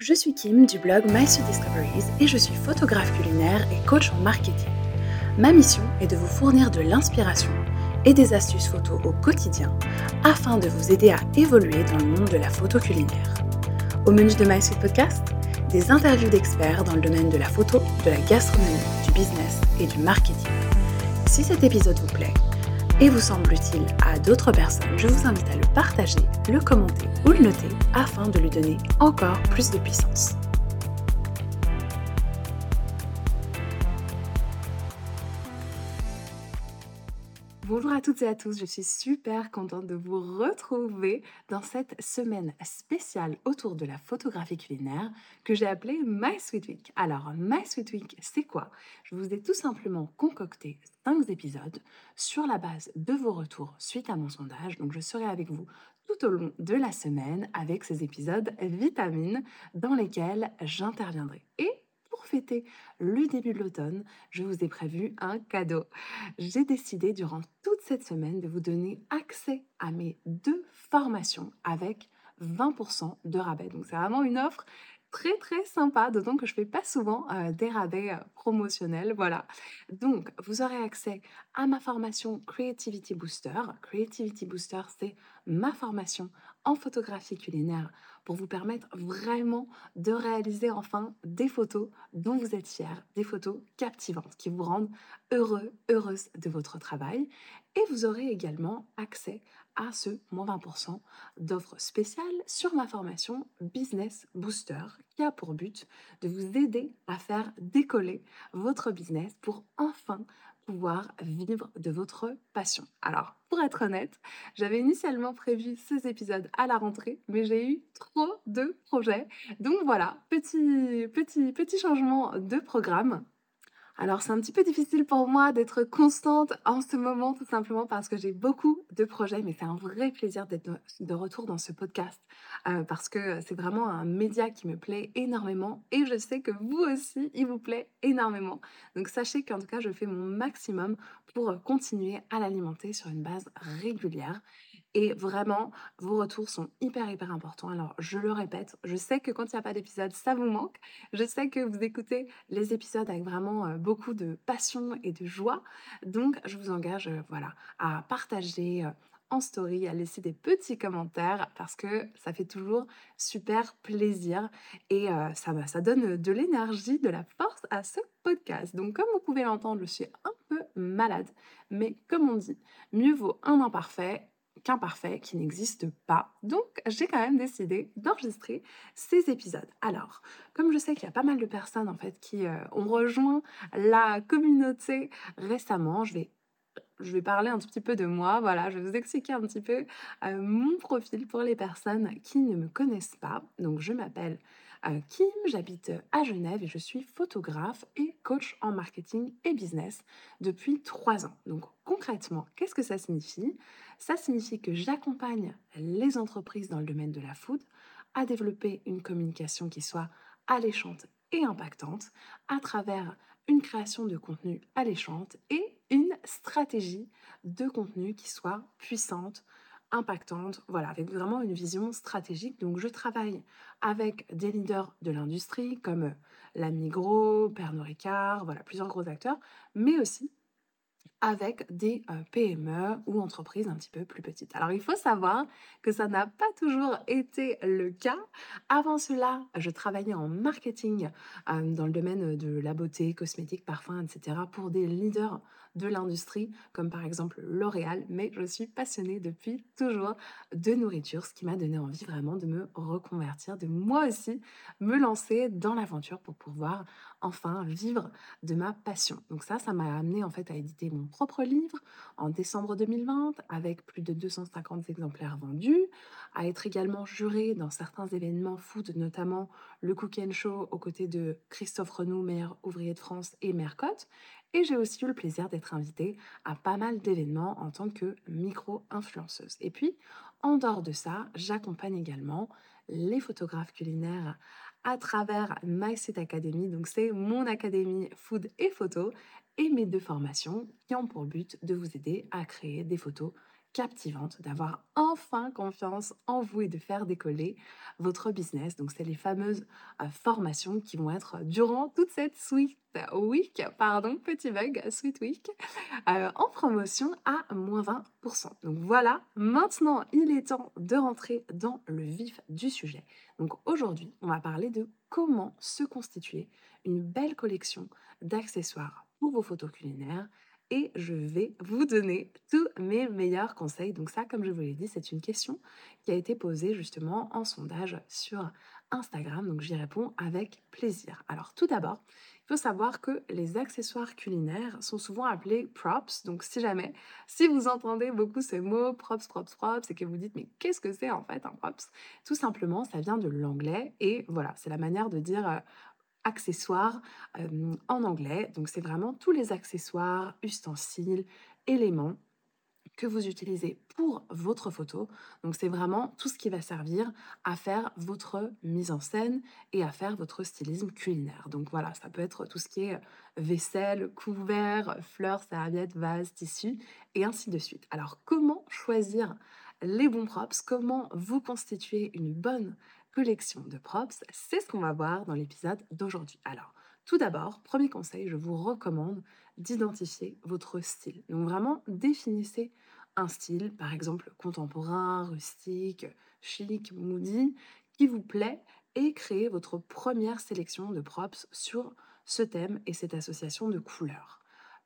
Je suis Kim du blog My Discoveries et je suis photographe culinaire et coach en marketing. Ma mission est de vous fournir de l'inspiration et des astuces photos au quotidien afin de vous aider à évoluer dans le monde de la photo culinaire. Au menu de My Podcast, des interviews d'experts dans le domaine de la photo, de la gastronomie, du business et du marketing. Si cet épisode vous plaît, et vous semble utile à d'autres personnes, je vous invite à le partager, le commenter ou le noter afin de lui donner encore plus de puissance. Bonjour à toutes et à tous, je suis super contente de vous retrouver dans cette semaine spéciale autour de la photographie culinaire que j'ai appelée My Sweet Week. Alors, My Sweet Week, c'est quoi? Je vous ai tout simplement concocté 5 épisodes sur la base de vos retours suite à mon sondage. Donc, je serai avec vous tout au long de la semaine avec ces épisodes vitamines dans lesquels j'interviendrai. Et fêter le début de l'automne, je vous ai prévu un cadeau. J'ai décidé durant toute cette semaine de vous donner accès à mes deux formations avec 20% de rabais. Donc c'est vraiment une offre très très sympa, d'autant que je fais pas souvent euh, des rabais euh, promotionnels. Voilà. Donc, vous aurez accès à ma formation Creativity Booster. Creativity Booster, c'est ma formation en photographie culinaire pour vous permettre vraiment de réaliser enfin des photos dont vous êtes fier, des photos captivantes qui vous rendent heureux, heureuse de votre travail. Et vous aurez également accès à ce moins 20% d'offres spéciales sur ma formation Business Booster qui a pour but de vous aider à faire décoller votre business pour enfin vivre de votre passion. Alors, pour être honnête, j'avais initialement prévu ces épisodes à la rentrée, mais j'ai eu trop de projets. Donc voilà, petit, petit, petit changement de programme. Alors c'est un petit peu difficile pour moi d'être constante en ce moment tout simplement parce que j'ai beaucoup de projets, mais c'est un vrai plaisir d'être de retour dans ce podcast euh, parce que c'est vraiment un média qui me plaît énormément et je sais que vous aussi, il vous plaît énormément. Donc sachez qu'en tout cas, je fais mon maximum pour continuer à l'alimenter sur une base régulière. Et vraiment, vos retours sont hyper, hyper importants. Alors, je le répète, je sais que quand il n'y a pas d'épisode, ça vous manque. Je sais que vous écoutez les épisodes avec vraiment beaucoup de passion et de joie. Donc, je vous engage voilà, à partager en story, à laisser des petits commentaires parce que ça fait toujours super plaisir et ça, ça donne de l'énergie, de la force à ce podcast. Donc, comme vous pouvez l'entendre, je suis un peu malade, mais comme on dit, mieux vaut un imparfait qu'imparfait, qui n'existe pas. Donc, j'ai quand même décidé d'enregistrer ces épisodes. Alors, comme je sais qu'il y a pas mal de personnes en fait qui euh, ont rejoint la communauté récemment, je vais je vais parler un petit peu de moi. Voilà, je vais vous expliquer un petit peu euh, mon profil pour les personnes qui ne me connaissent pas. Donc, je m'appelle Kim, j'habite à Genève et je suis photographe et coach en marketing et business depuis trois ans. Donc, concrètement, qu'est-ce que ça signifie? Ça signifie que j'accompagne les entreprises dans le domaine de la food à développer une communication qui soit alléchante et impactante à travers une création de contenu alléchante et une stratégie de contenu qui soit puissante, impactante, voilà, avec vraiment une vision stratégique. Donc je travaille avec des leaders de l'industrie comme la Migros, Pernod Ricard, voilà, plusieurs gros acteurs, mais aussi avec des PME ou entreprises un petit peu plus petites. Alors il faut savoir que ça n'a pas toujours été le cas. Avant cela, je travaillais en marketing dans le domaine de la beauté, cosmétique, parfum, etc. pour des leaders de l'industrie, comme par exemple L'Oréal, mais je suis passionnée depuis toujours de nourriture, ce qui m'a donné envie vraiment de me reconvertir, de moi aussi me lancer dans l'aventure pour pouvoir enfin vivre de ma passion. Donc ça, ça m'a amené en fait à éditer mon propre livre en décembre 2020 avec plus de 250 exemplaires vendus, à être également juré dans certains événements food, notamment le Cook Show aux côtés de Christophe Renaud, maire ouvrier de France et Mercotte, et j'ai aussi eu le plaisir d'être invitée à pas mal d'événements en tant que micro-influenceuse. Et puis, en dehors de ça, j'accompagne également les photographes culinaires à travers MySet Academy. Donc, c'est mon académie food et photo et mes deux formations qui ont pour but de vous aider à créer des photos captivante, d'avoir enfin confiance en vous et de faire décoller votre business. Donc, c'est les fameuses euh, formations qui vont être durant toute cette suite week, pardon, petit bug, sweet week, euh, en promotion à moins 20%. Donc voilà, maintenant il est temps de rentrer dans le vif du sujet. Donc aujourd'hui, on va parler de comment se constituer une belle collection d'accessoires pour vos photos culinaires et je vais vous donner tous mes meilleurs conseils. Donc ça, comme je vous l'ai dit, c'est une question qui a été posée justement en sondage sur Instagram, donc j'y réponds avec plaisir. Alors tout d'abord, il faut savoir que les accessoires culinaires sont souvent appelés props, donc si jamais, si vous entendez beaucoup ces mots props, props, props, et que vous dites mais qu'est-ce que c'est en fait un props? Tout simplement, ça vient de l'anglais, et voilà, c'est la manière de dire euh, accessoires en anglais. Donc c'est vraiment tous les accessoires, ustensiles, éléments que vous utilisez pour votre photo. Donc c'est vraiment tout ce qui va servir à faire votre mise en scène et à faire votre stylisme culinaire. Donc voilà, ça peut être tout ce qui est vaisselle, couvert, fleurs, serviettes, vases, tissus et ainsi de suite. Alors comment choisir les bons props? Comment vous constituer une bonne collection de props C'est ce qu'on va voir dans l'épisode d'aujourd'hui. Alors tout d'abord, premier conseil, je vous recommande d'identifier votre style. Donc vraiment, définissez un style, par exemple contemporain, rustique, chic, moody, qui vous plaît et créez votre première sélection de props sur ce thème et cette association de couleurs.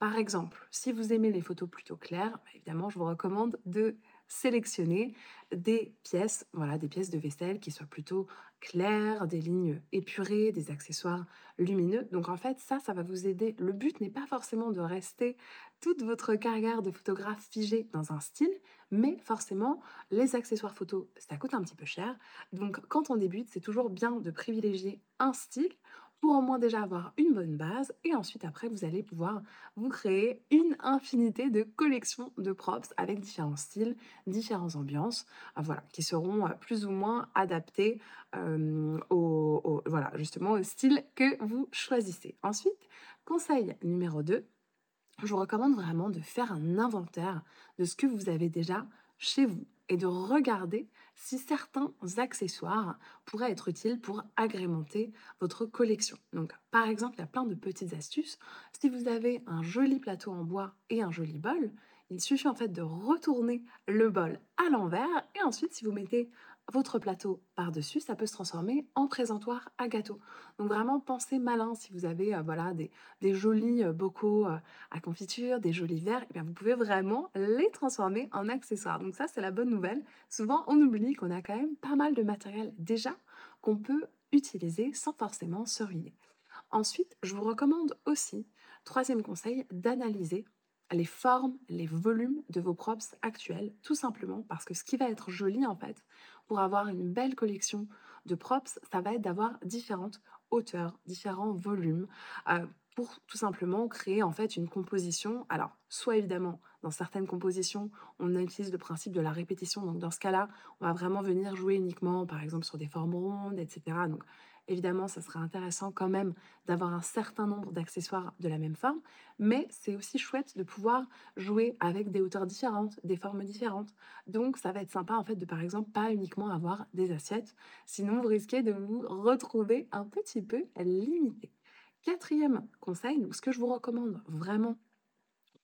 Par exemple, si vous aimez les photos plutôt claires, bah, évidemment, je vous recommande de sélectionner des pièces, voilà, des pièces de vaisselle qui soient plutôt claires, des lignes épurées, des accessoires lumineux. Donc en fait, ça, ça va vous aider. Le but n'est pas forcément de rester toute votre carrière de photographe figée dans un style, mais forcément, les accessoires photo, ça coûte un petit peu cher. Donc quand on débute, c'est toujours bien de privilégier un style au moins déjà avoir une bonne base et ensuite après vous allez pouvoir vous créer une infinité de collections de props avec différents styles, différentes ambiances, euh, voilà, qui seront euh, plus ou moins adaptés euh, au, voilà, justement au style que vous choisissez. Ensuite, conseil numéro 2, je vous recommande vraiment de faire un inventaire de ce que vous avez déjà chez vous et de regarder si certains accessoires pourraient être utiles pour agrémenter votre collection. Donc, par exemple, il y a plein de petites astuces. Si vous avez un joli plateau en bois et un joli bol, il suffit en fait de retourner le bol à l'envers et ensuite, si vous mettez votre plateau par-dessus, ça peut se transformer en présentoir à gâteau. Donc vraiment, pensez malin si vous avez euh, voilà, des, jolis euh, bocaux euh, à confiture, des jolis verres, et eh bien vous pouvez vraiment les transformer en accessoires. Donc ça, c'est la bonne nouvelle. Souvent, on oublie qu'on a quand même pas mal de matériel déjà qu'on peut utiliser sans forcément se ruiner. Ensuite, je vous recommande aussi, troisième conseil, d'analyser les formes, les volumes de vos props actuels, tout simplement parce que ce qui va être joli en fait, pour avoir une belle collection de props, ça va être d'avoir différentes hauteurs, différents volumes, euh, pour tout simplement créer en fait une composition. Alors, soit évidemment, dans certaines compositions, on utilise le principe de la répétition. Donc, dans ce cas-là, on va vraiment venir jouer uniquement, par exemple, sur des formes rondes, etc. Donc, Évidemment, ça serait intéressant quand même d'avoir un certain nombre d'accessoires de la même forme, mais c'est aussi chouette de pouvoir jouer avec des hauteurs différentes, des formes différentes. Donc, ça va être sympa en fait de par exemple pas uniquement avoir des assiettes, sinon vous risquez de vous retrouver un petit peu limité. Quatrième conseil, ce que je vous recommande vraiment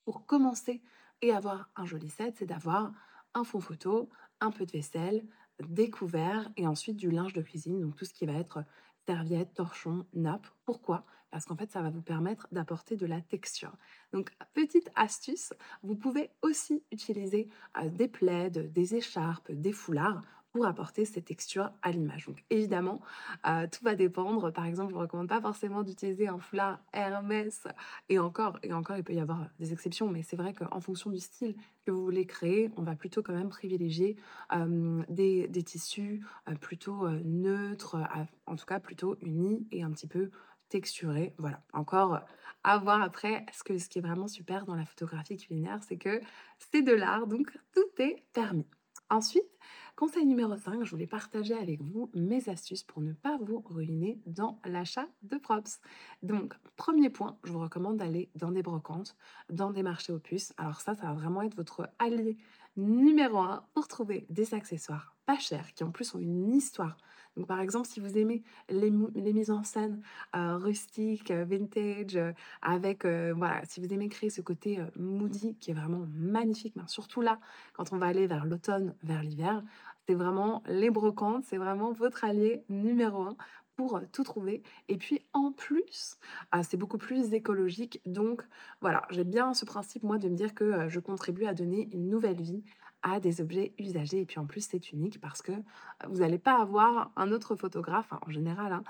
pour commencer et avoir un joli set, c'est d'avoir un fond photo, un peu de vaisselle, des couverts et ensuite du linge de cuisine, donc tout ce qui va être serviette, torchon, nappe. Pourquoi? Parce qu'en fait, ça va vous permettre d'apporter de la texture. Donc, petite astuce, vous pouvez aussi utiliser euh, des plaids, des écharpes, des foulards pour apporter cette texture à l'image. Donc évidemment, euh, tout va dépendre. Par exemple, je ne vous recommande pas forcément d'utiliser un foulard Hermès. Et encore, et encore, il peut y avoir des exceptions, mais c'est vrai qu'en fonction du style que vous voulez créer, on va plutôt quand même privilégier euh, des, tissus euh, plutôt neutres, en tout cas plutôt unis et un petit peu texturés. Voilà, encore à voir après. Ce, que, ce qui est vraiment super dans la photographie culinaire, c'est que c'est de l'art, donc tout est permis. Ensuite, conseil numéro 5, je voulais partager avec vous mes astuces pour ne pas vous ruiner dans l'achat de props. Donc, premier point, je vous recommande d'aller dans des brocantes, dans des marchés aux. Alors ça, ça va vraiment être votre allié numéro 1 pour trouver des accessoires pas chers qui en plus ont une histoire. Donc par exemple, si vous aimez les, mises en scène euh, rustiques, euh, vintage, euh, avec voilà, si vous aimez créer ce côté moody qui est vraiment magnifique, mais surtout là, quand on va aller vers l'automne, vers l'hiver, c'est vraiment les brocantes, c'est vraiment votre allié numéro un pour tout trouver. Et puis en plus, c'est beaucoup plus écologique. Donc voilà, j'ai bien ce principe, moi, de me dire que je contribue à donner une nouvelle vie à des objets usagés. Et puis en plus, c'est unique parce que vous n'allez pas avoir un autre photographe, en général, hein,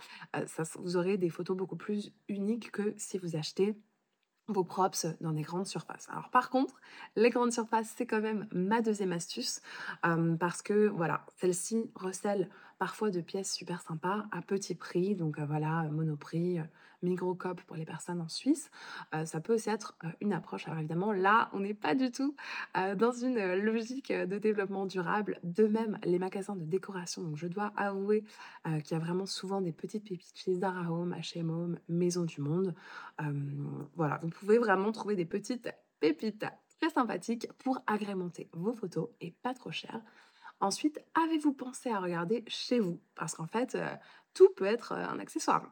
ça, vous aurez des photos beaucoup plus uniques que si vous achetez vos props dans des grandes surfaces. Alors par contre, les grandes surfaces, c'est quand même ma deuxième astuce parce que voilà, celle-ci recèle parfois de pièces super sympas à petit prix, donc voilà, Monoprix, Migrocop pour les personnes en Suisse. ça peut aussi être une approche. Alors évidemment, là, on n'est pas du tout dans une logique de développement durable. De même, les magasins de décoration. Donc je dois avouer qu'il y a vraiment souvent des petites pépites chez Zara Home, H&M Home, Maison du Monde. voilà, vous pouvez vraiment trouver des petites pépites très sympathiques pour agrémenter vos photos et pas trop cher. Ensuite, avez-vous pensé à regarder chez vous? Parce qu'en fait, tout peut être un accessoire.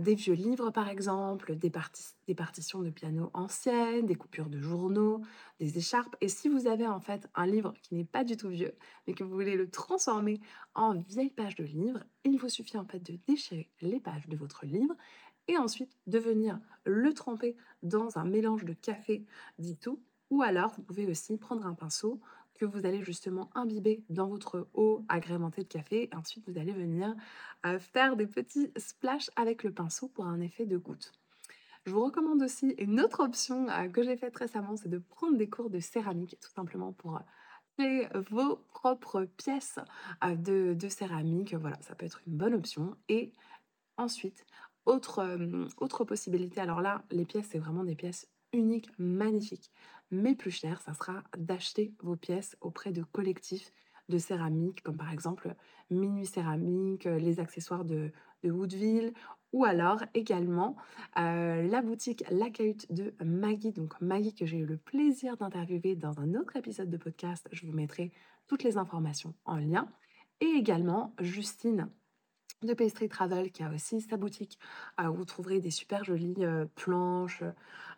des vieux livres, par exemple, des, partitions de piano anciennes, des coupures de journaux, des écharpes. Et si vous avez en fait un livre qui n'est pas du tout vieux, mais que vous voulez le transformer en vieille page de livre, il vous suffit en fait de déchirer les pages de votre livre et ensuite de venir le tremper dans un mélange de café dit tout. Ou alors, vous pouvez aussi prendre un pinceau, que vous allez justement imbiber dans votre eau agrémentée de café. Ensuite, vous allez venir euh, faire des petits splashes avec le pinceau pour un effet de goutte. Je vous recommande aussi une autre option euh, que j'ai faite récemment, c'est de prendre des cours de céramique, tout simplement pour créer vos propres pièces euh, de, de, céramique. Voilà, ça peut être une bonne option. Et ensuite, autre, autre possibilité, alors là, les pièces, c'est vraiment des pièces uniques, magnifiques mais plus cher, ça sera d'acheter vos pièces auprès de collectifs de céramique, comme par exemple Minuit Céramique, euh, les accessoires de, Woodville, ou alors également euh, la boutique La Cahute de Maggie, donc Maggie que j'ai eu le plaisir d'interviewer dans un autre épisode de podcast, je vous mettrai toutes les informations en lien, et également Justine de Pastry Travel qui a aussi sa boutique où vous trouverez des super jolies euh, planches,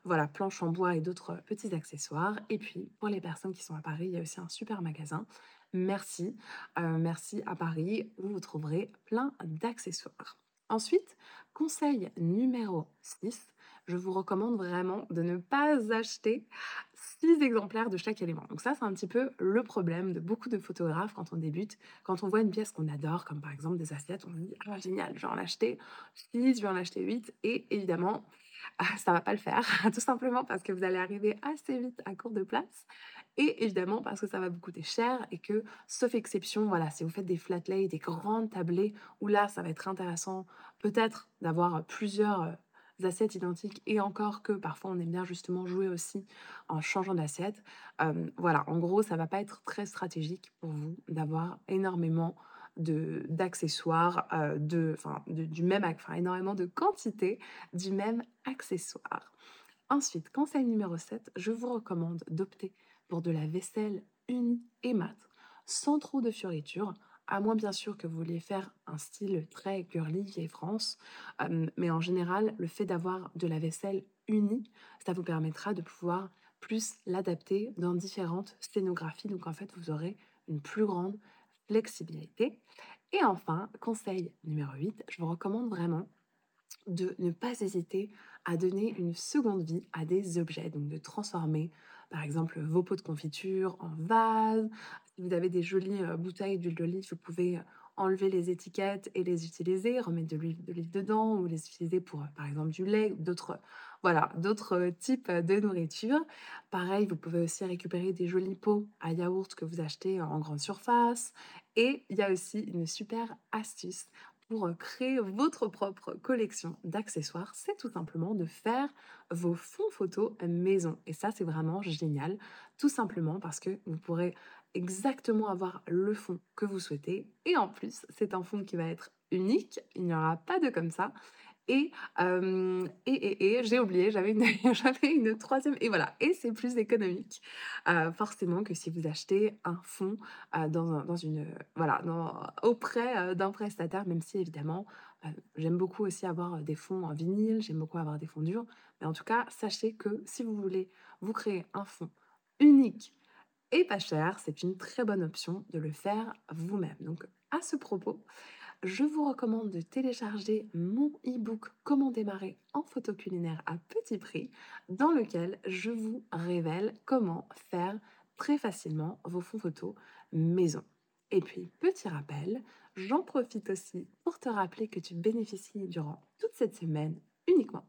voilà, planches en bois et d'autres petits accessoires. Et puis, pour les personnes qui sont à Paris, il y a aussi un super magasin. Merci, euh, merci à Paris, où vous trouverez plein d'accessoires. Ensuite, conseil numéro 6, je vous recommande vraiment de ne pas acheter six exemplaires de chaque élément. Donc ça, c'est un petit peu le problème de beaucoup de photographes quand on débute. Quand on voit une pièce qu'on adore, comme par exemple des assiettes, on se dit « Ah, génial, je vais en acheter 6, je vais en acheter 8. » Et évidemment, ah, ça va pas le faire, tout simplement parce que vous allez arriver assez vite à court de place et évidemment parce que ça va vous coûter cher et que, sauf exception, voilà, si vous faites des flat lay, des grandes tablées, où là, ça va être intéressant peut-être d'avoir plusieurs euh, assiettes identiques et encore que parfois on aime bien justement jouer aussi en changeant d'assiette. Voilà, en gros, ça va pas être très stratégique pour vous d'avoir énormément de d'accessoires euh, de, de, du même enfin énormément de quantité du même accessoire. Ensuite, conseil numéro 7, je vous recommande d'opter pour de la vaisselle unie et mat, sans trop de fioritures, à moins bien sûr que vous vouliez faire un style très girly vieille France. Mais en général, le fait d'avoir de la vaisselle unie, ça vous permettra de pouvoir plus l'adapter dans différentes scénographies. Donc en fait, vous aurez une plus grande flexibilité. Et enfin, conseil numéro 8, je vous recommande vraiment de ne pas hésiter à donner une seconde vie à des objets, donc de transformer par exemple vos pots de confiture en vase. Vous avez des jolies bouteilles d'huile d'olive, vous pouvez enlever les étiquettes et les utiliser, remettre de l'huile d'olive dedans ou les utiliser pour par exemple du lait ou d'autres voilà, types de nourriture. Pareil, vous pouvez aussi récupérer des jolis pots à yaourt que vous achetez en grande surface. Et il y a aussi une super astuce pour créer votre propre collection d'accessoires, c'est tout simplement de faire vos fonds photos maison. Et ça, c'est vraiment génial, tout simplement parce que vous pourrez exactement avoir le fond que vous souhaitez. Et en plus, c'est un fond qui va être unique, il n'y aura pas de comme ça. Et, et, et, et j'ai oublié, j'avais une, une troisième, et voilà, et c'est plus économique, forcément, que si vous achetez un fonds dans, dans, une, voilà, auprès d'un prestataire, même si évidemment, j'aime beaucoup aussi avoir des fonds en vinyle, j'aime beaucoup avoir des fonds durs, mais en tout cas, sachez que si vous voulez vous créer un fonds unique et pas cher, c'est une très bonne option de le faire vous-même. Donc, à ce propos, je vous recommande de télécharger mon e-book Comment démarrer en photo culinaire à petit prix, dans lequel je vous révèle comment faire très facilement vos fonds photos maison. Et puis, petit rappel, j'en profite aussi pour te rappeler que tu bénéficies durant toute cette semaine uniquement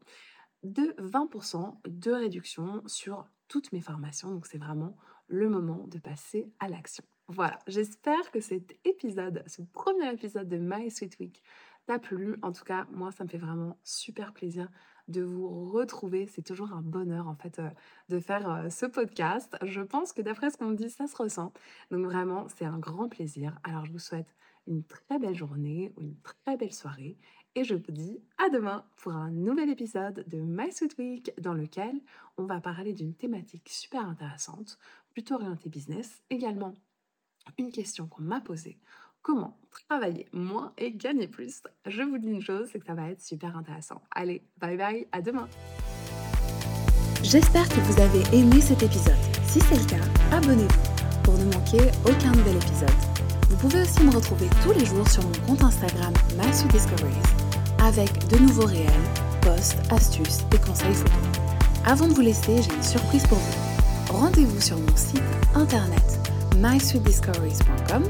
de 20% de réduction sur toutes mes formations. Donc, c'est vraiment le moment de passer à l'action. Voilà, j'espère que cet épisode, ce premier épisode de My Sweet Week, t'a plu. En tout cas, moi, ça me fait vraiment super plaisir de vous retrouver. C'est toujours un bonheur, en fait, euh, de faire euh, ce podcast. Je pense que d'après ce qu'on me dit, ça se ressent. Donc, vraiment, c'est un grand plaisir. Alors, je vous souhaite une très belle journée ou une très belle soirée. Et je vous dis à demain pour un nouvel épisode de My Sweet Week dans lequel on va parler d'une thématique super intéressante, plutôt orientée business, également une question qu'on m'a posée. Comment travailler moins et gagner plus? Je vous dis une chose, c'est que ça va être super intéressant. Allez, bye bye, à demain J'espère que vous avez aimé cet épisode. Si c'est le cas, abonnez-vous pour ne manquer aucun nouvel épisode. Vous pouvez aussi me retrouver tous les jours sur mon compte Instagram Discoveries avec de nouveaux réels, posts, astuces et conseils photos. Avant de vous laisser, j'ai une surprise pour vous. Rendez-vous sur mon site internet mysweetdiscoveries.com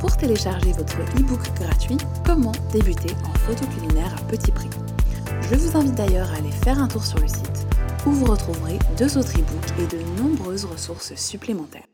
pour télécharger votre e-book gratuit Comment débuter en photo culinaire à petit prix. Je vous invite d'ailleurs à aller faire un tour sur le site où vous retrouverez deux autres e-books et de nombreuses ressources supplémentaires.